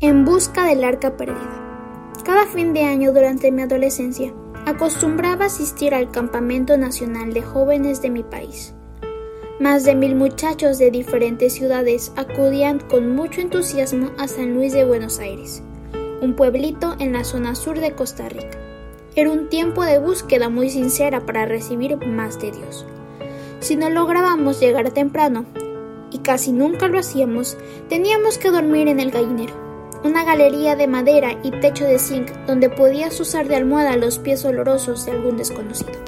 En busca del arca perdida. Cada fin de año durante mi adolescencia acostumbraba asistir al campamento nacional de jóvenes de mi país. Más de mil muchachos de diferentes ciudades acudían con mucho entusiasmo a San Luis de Buenos Aires, un pueblito en la zona sur de Costa Rica. Era un tiempo de búsqueda muy sincera para recibir más de Dios. Si no lográbamos llegar temprano, y casi nunca lo hacíamos, teníamos que dormir en el gallinero una galería de madera y techo de zinc donde podías usar de almohada los pies olorosos de algún desconocido.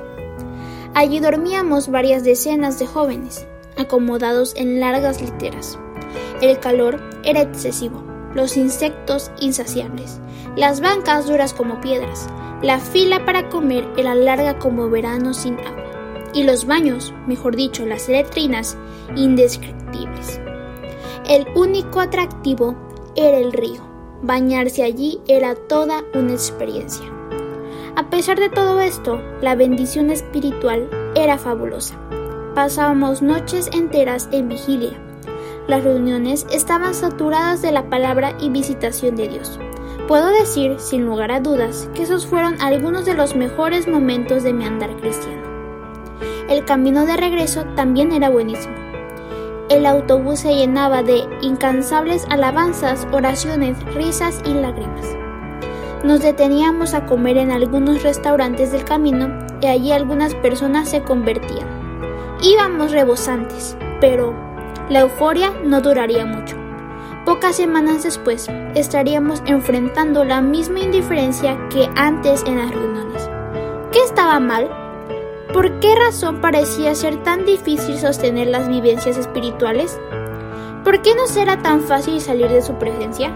Allí dormíamos varias decenas de jóvenes, acomodados en largas literas. El calor era excesivo, los insectos insaciables, las bancas duras como piedras, la fila para comer era larga como verano sin agua, y los baños, mejor dicho, las letrinas, indescriptibles. El único atractivo era el río. Bañarse allí era toda una experiencia. A pesar de todo esto, la bendición espiritual era fabulosa. Pasábamos noches enteras en vigilia. Las reuniones estaban saturadas de la palabra y visitación de Dios. Puedo decir, sin lugar a dudas, que esos fueron algunos de los mejores momentos de mi andar cristiano. El camino de regreso también era buenísimo el autobús se llenaba de incansables alabanzas, oraciones, risas y lágrimas. Nos deteníamos a comer en algunos restaurantes del camino y allí algunas personas se convertían. Íbamos rebosantes, pero la euforia no duraría mucho. Pocas semanas después estaríamos enfrentando la misma indiferencia que antes en las reuniones. ¿Qué estaba mal? ¿Por qué razón parecía ser tan difícil sostener las vivencias espirituales? ¿Por qué no será tan fácil salir de su presencia?